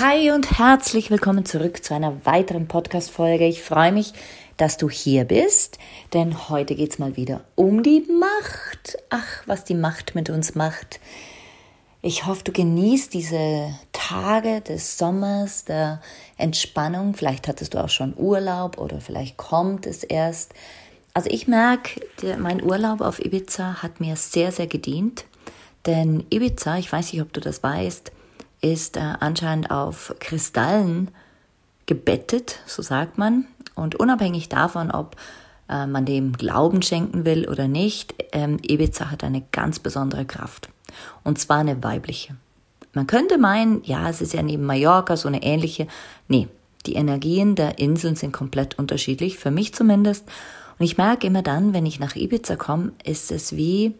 Hi und herzlich willkommen zurück zu einer weiteren Podcast-Folge. Ich freue mich, dass du hier bist, denn heute geht es mal wieder um die Macht. Ach, was die Macht mit uns macht. Ich hoffe, du genießt diese Tage des Sommers, der Entspannung. Vielleicht hattest du auch schon Urlaub oder vielleicht kommt es erst. Also ich merke, mein Urlaub auf Ibiza hat mir sehr, sehr gedient. Denn Ibiza, ich weiß nicht, ob du das weißt, ist äh, anscheinend auf Kristallen gebettet, so sagt man. Und unabhängig davon, ob äh, man dem Glauben schenken will oder nicht, ähm, Ibiza hat eine ganz besondere Kraft. Und zwar eine weibliche. Man könnte meinen, ja, es ist ja neben Mallorca so eine ähnliche. Nee, die Energien der Inseln sind komplett unterschiedlich, für mich zumindest. Und ich merke immer dann, wenn ich nach Ibiza komme, ist es wie,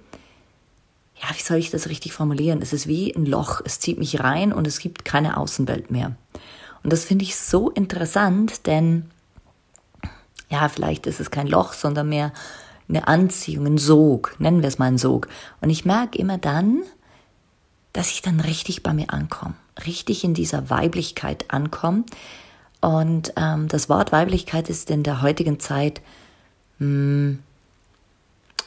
ja, wie soll ich das richtig formulieren? Es ist wie ein Loch. Es zieht mich rein und es gibt keine Außenwelt mehr. Und das finde ich so interessant, denn ja, vielleicht ist es kein Loch, sondern mehr eine Anziehung, ein Sog, nennen wir es mal ein Sog. Und ich merke immer dann, dass ich dann richtig bei mir ankomme, richtig in dieser Weiblichkeit ankomme. Und ähm, das Wort Weiblichkeit ist in der heutigen Zeit mh, hm,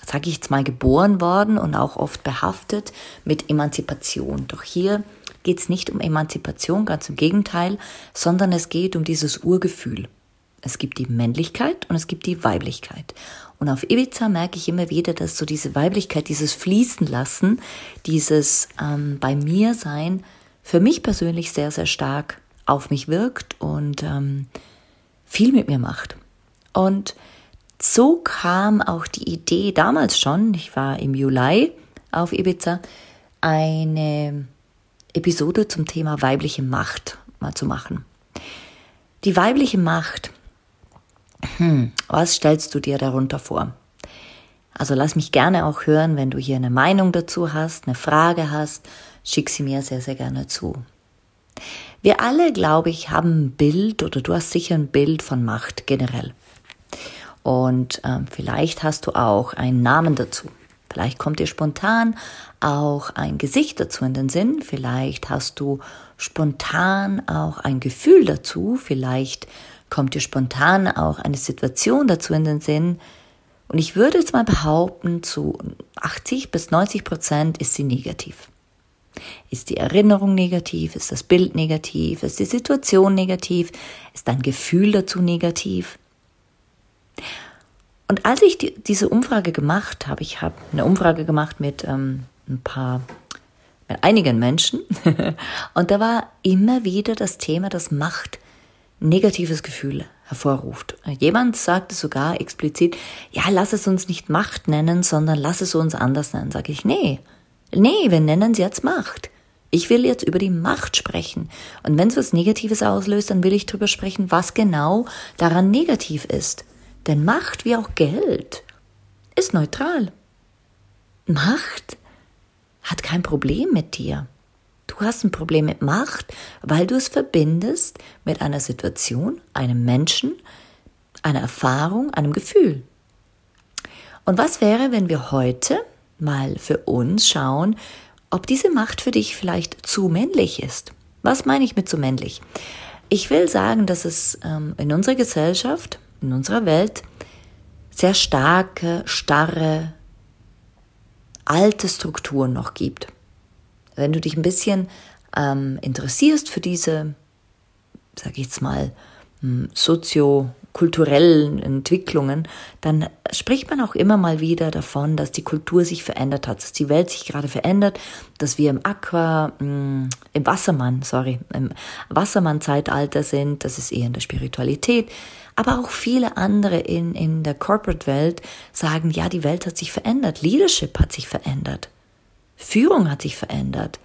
sage ich jetzt mal, geboren worden und auch oft behaftet mit Emanzipation. Doch hier geht es nicht um Emanzipation, ganz im Gegenteil, sondern es geht um dieses Urgefühl. Es gibt die Männlichkeit und es gibt die Weiblichkeit. Und auf Ibiza merke ich immer wieder, dass so diese Weiblichkeit, dieses Fließen lassen, dieses ähm, bei mir sein, für mich persönlich sehr, sehr stark auf mich wirkt und ähm, viel mit mir macht. Und so kam auch die Idee damals schon, ich war im Juli auf Ibiza, eine Episode zum Thema weibliche Macht mal zu machen. Die weibliche Macht, hm, was stellst du dir darunter vor? Also lass mich gerne auch hören, wenn du hier eine Meinung dazu hast, eine Frage hast, schick sie mir sehr, sehr gerne zu. Wir alle, glaube ich, haben ein Bild oder du hast sicher ein Bild von Macht generell. Und ähm, vielleicht hast du auch einen Namen dazu. Vielleicht kommt dir spontan auch ein Gesicht dazu in den Sinn. Vielleicht hast du spontan auch ein Gefühl dazu. Vielleicht kommt dir spontan auch eine Situation dazu in den Sinn. Und ich würde jetzt mal behaupten, zu 80 bis 90 Prozent ist sie negativ. Ist die Erinnerung negativ? Ist das Bild negativ? Ist die Situation negativ? Ist dein Gefühl dazu negativ? Und als ich die, diese Umfrage gemacht habe, ich habe eine Umfrage gemacht mit ähm, ein paar, mit einigen Menschen, und da war immer wieder das Thema, das Macht negatives Gefühl hervorruft. Jemand sagte sogar explizit, ja, lass es uns nicht Macht nennen, sondern lass es uns anders nennen. Sage ich, nee, nee, wir nennen es jetzt Macht. Ich will jetzt über die Macht sprechen. Und wenn es was Negatives auslöst, dann will ich darüber sprechen, was genau daran negativ ist. Denn Macht wie auch Geld ist neutral. Macht hat kein Problem mit dir. Du hast ein Problem mit Macht, weil du es verbindest mit einer Situation, einem Menschen, einer Erfahrung, einem Gefühl. Und was wäre, wenn wir heute mal für uns schauen, ob diese Macht für dich vielleicht zu männlich ist? Was meine ich mit zu männlich? Ich will sagen, dass es ähm, in unserer Gesellschaft in unserer Welt sehr starke, starre, alte Strukturen noch gibt. Wenn du dich ein bisschen ähm, interessierst für diese, sag ich jetzt mal, hm, soziokulturellen Entwicklungen, dann spricht man auch immer mal wieder davon, dass die Kultur sich verändert hat, dass die Welt sich gerade verändert, dass wir im Aqua, hm, im Wassermann, sorry, im Wassermann-Zeitalter sind, das ist eher in der Spiritualität, aber auch viele andere in, in der Corporate-Welt sagen, ja, die Welt hat sich verändert, Leadership hat sich verändert, Führung hat sich verändert.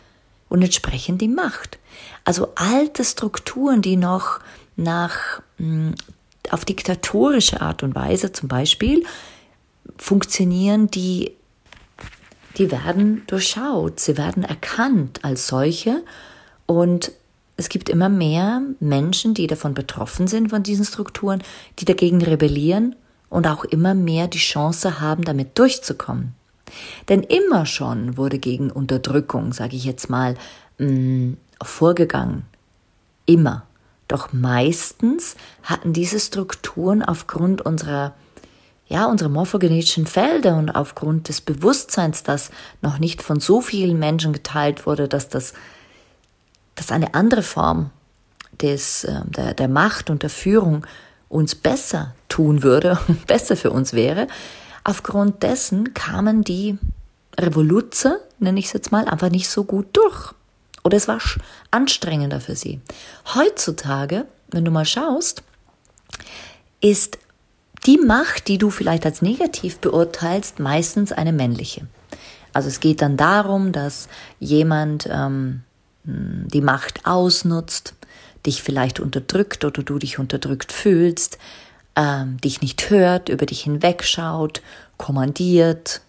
Und entsprechend die Macht. Also alte Strukturen, die noch nach, hm, auf diktatorische Art und Weise zum Beispiel funktionieren, die, die werden durchschaut, sie werden erkannt als solche. Und es gibt immer mehr Menschen, die davon betroffen sind, von diesen Strukturen, die dagegen rebellieren und auch immer mehr die Chance haben, damit durchzukommen. Denn immer schon wurde gegen Unterdrückung, sage ich jetzt mal, mm, vorgegangen. Immer. Doch meistens hatten diese Strukturen aufgrund unserer ja, unsere morphogenetischen Felder und aufgrund des Bewusstseins, das noch nicht von so vielen Menschen geteilt wurde, dass das dass eine andere Form des, äh, der, der Macht und der Führung uns besser tun würde, besser für uns wäre. Aufgrund dessen kamen die Revoluzer, nenne ich es jetzt mal, einfach nicht so gut durch. Oder es war anstrengender für sie. Heutzutage, wenn du mal schaust, ist die Macht, die du vielleicht als negativ beurteilst, meistens eine männliche. Also es geht dann darum, dass jemand ähm, die Macht ausnutzt, dich vielleicht unterdrückt oder du dich unterdrückt fühlst, ähm, dich nicht hört, über dich hinwegschaut, kommandiert,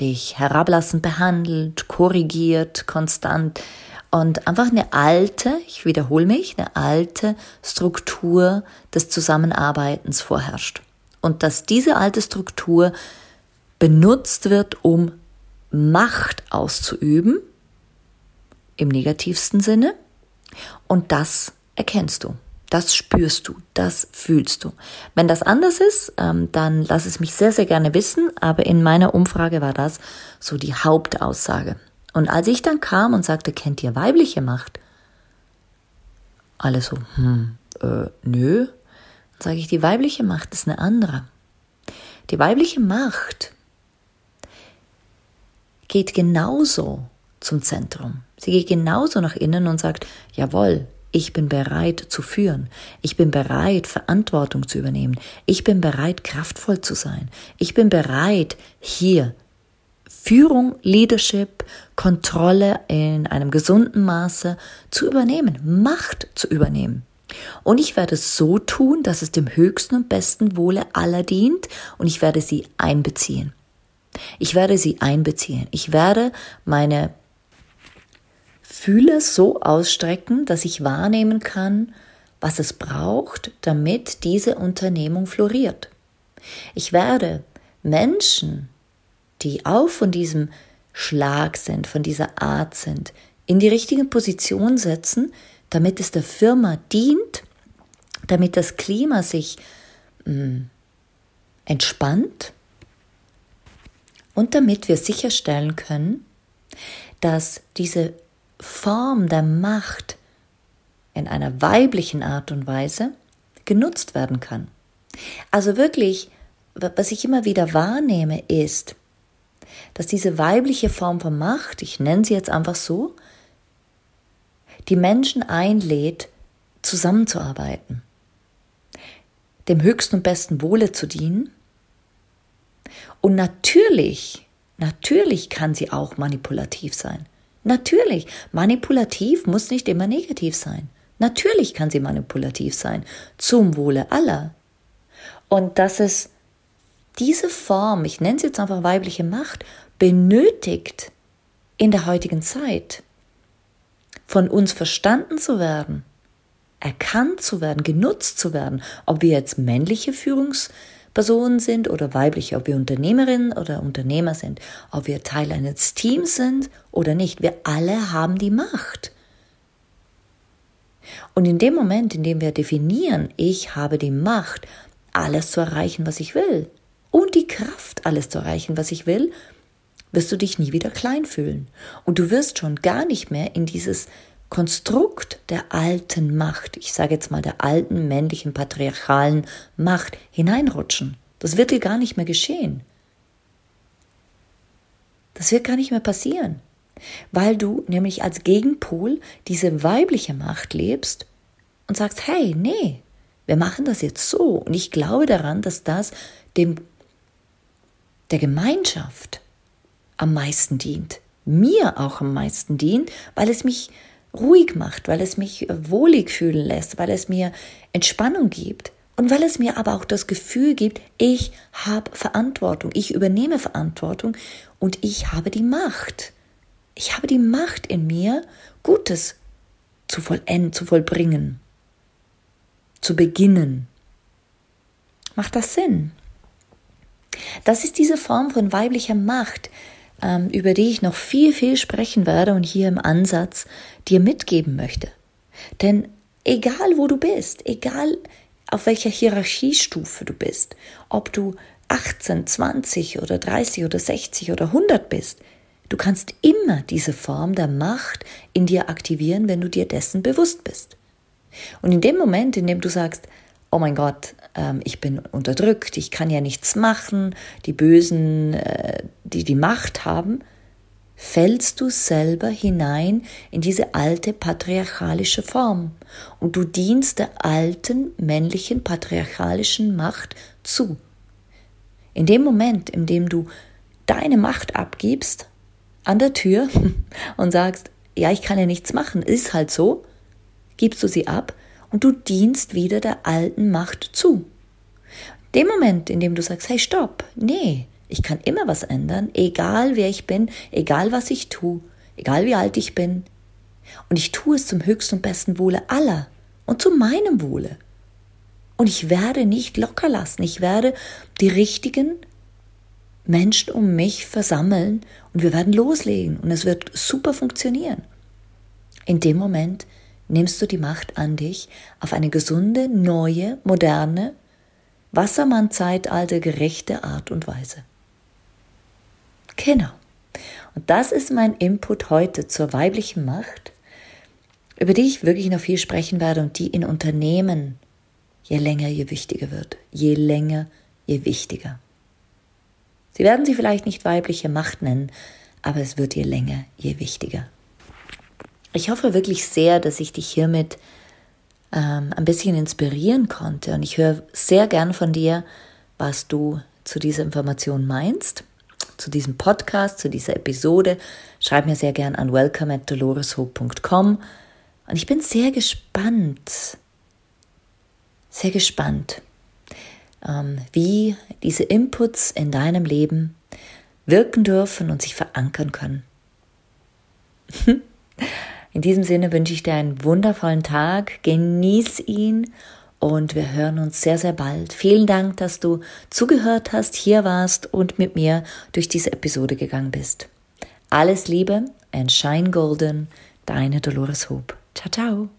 dich herablassend behandelt, korrigiert, konstant und einfach eine alte, ich wiederhole mich, eine alte Struktur des Zusammenarbeitens vorherrscht. Und dass diese alte Struktur benutzt wird, um Macht auszuüben, im negativsten Sinne. Und das erkennst du, das spürst du, das fühlst du. Wenn das anders ist, ähm, dann lass es mich sehr, sehr gerne wissen. Aber in meiner Umfrage war das so die Hauptaussage. Und als ich dann kam und sagte, kennt ihr weibliche Macht? Alle so, hm, äh, nö. Dann sage ich, die weibliche Macht ist eine andere. Die weibliche Macht geht genauso zum Zentrum. Sie geht genauso nach innen und sagt, jawohl, ich bin bereit zu führen. Ich bin bereit, Verantwortung zu übernehmen. Ich bin bereit, kraftvoll zu sein. Ich bin bereit, hier Führung, Leadership, Kontrolle in einem gesunden Maße zu übernehmen, Macht zu übernehmen. Und ich werde es so tun, dass es dem höchsten und besten Wohle aller dient und ich werde sie einbeziehen. Ich werde sie einbeziehen. Ich werde meine Fühle so ausstrecken, dass ich wahrnehmen kann, was es braucht, damit diese Unternehmung floriert. Ich werde Menschen, die auch von diesem Schlag sind, von dieser Art sind, in die richtige Position setzen, damit es der Firma dient, damit das Klima sich mh, hm, entspannt und damit wir sicherstellen können, dass diese Form der Macht in einer weiblichen Art und Weise genutzt werden kann. Also wirklich, was ich immer wieder wahrnehme, ist, dass diese weibliche Form von Macht, ich nenne sie jetzt einfach so, die Menschen einlädt, zusammenzuarbeiten, dem höchsten und besten Wohle zu dienen. Und natürlich, natürlich kann sie auch manipulativ sein. Natürlich, manipulativ muss nicht immer negativ sein. Natürlich kann sie manipulativ sein, zum Wohle aller. Und dass es diese Form, ich nenne es jetzt einfach weibliche Macht, benötigt in der heutigen Zeit, von uns verstanden zu werden, erkannt zu werden, genutzt zu werden, ob wir jetzt männliche Führungs- Personen sind oder weibliche, ob wir Unternehmerinnen oder Unternehmer sind, ob wir Teil eines Teams sind oder nicht. Wir alle haben die Macht. Und in dem Moment, in dem wir definieren, ich habe die Macht, alles zu erreichen, was ich will, und die Kraft, alles zu erreichen, was ich will, wirst du dich nie wieder klein fühlen. Und du wirst schon gar nicht mehr in dieses Konstrukt der alten Macht, ich sage jetzt mal der alten männlichen patriarchalen Macht hineinrutschen. Das wird dir gar nicht mehr geschehen. Das wird gar nicht mehr passieren, weil du nämlich als Gegenpol diese weibliche Macht lebst und sagst, hey, nee, wir machen das jetzt so. Und ich glaube daran, dass das dem, der Gemeinschaft am meisten dient, mir auch am meisten dient, weil es mich ruhig macht, weil es mich wohlig fühlen lässt, weil es mir Entspannung gibt und weil es mir aber auch das Gefühl gibt, ich habe Verantwortung, ich übernehme Verantwortung und ich habe die Macht. Ich habe die Macht in mir, Gutes zu vollenden, zu vollbringen, zu beginnen. Macht das Sinn? Das ist diese Form von weiblicher Macht, über die ich noch viel, viel sprechen werde und hier im Ansatz dir mitgeben möchte. Denn egal wo du bist, egal auf welcher Hierarchiestufe du bist, ob du 18, 20 oder 30 oder 60 oder 100 bist, du kannst immer diese Form der Macht in dir aktivieren, wenn du dir dessen bewusst bist. Und in dem Moment, in dem du sagst, oh mein Gott, ähm, ich bin unterdrückt, ich kann ja nichts machen, die Bösen, äh, die die Macht haben, fällst du selber hinein in diese alte patriarchalische Form und du dienst der alten männlichen patriarchalischen Macht zu. In dem Moment, in dem du deine Macht abgibst an der Tür und sagst, ja, ich kann ja nichts machen, ist halt so, gibst du sie ab und du dienst wieder der alten Macht zu. Dem Moment, in dem du sagst, hey, stopp, nee, ich kann immer was ändern, egal wer ich bin, egal was ich tue, egal wie alt ich bin. Und ich tue es zum höchsten und besten Wohle aller und zu meinem Wohle. Und ich werde nicht locker lassen, ich werde die richtigen Menschen um mich versammeln und wir werden loslegen und es wird super funktionieren. In dem Moment nimmst du die Macht an dich auf eine gesunde, neue, moderne, Wassermann-Zeitalter gerechte Art und Weise. Genau. Und das ist mein Input heute zur weiblichen Macht, über die ich wirklich noch viel sprechen werde und die in Unternehmen je länger, je wichtiger wird. Je länger, je wichtiger. Sie werden sie vielleicht nicht weibliche Macht nennen, aber es wird je länger, je wichtiger. Ich hoffe wirklich sehr, dass ich dich hiermit ähm, ein bisschen inspirieren konnte und ich höre sehr gern von dir, was du zu dieser Information meinst zu diesem Podcast, zu dieser Episode, schreib mir sehr gern an welcome at doloreshope.com. Und ich bin sehr gespannt, sehr gespannt, ähm, wie diese Inputs in deinem Leben wirken dürfen und sich verankern können. In diesem Sinne wünsche ich dir einen wundervollen Tag, genieß ihn und wir hören uns sehr, sehr bald. Vielen Dank, dass du zugehört hast, hier warst und mit mir durch diese Episode gegangen bist. Alles Liebe and shine golden, deine Dolores Hope. Ciao, ciao.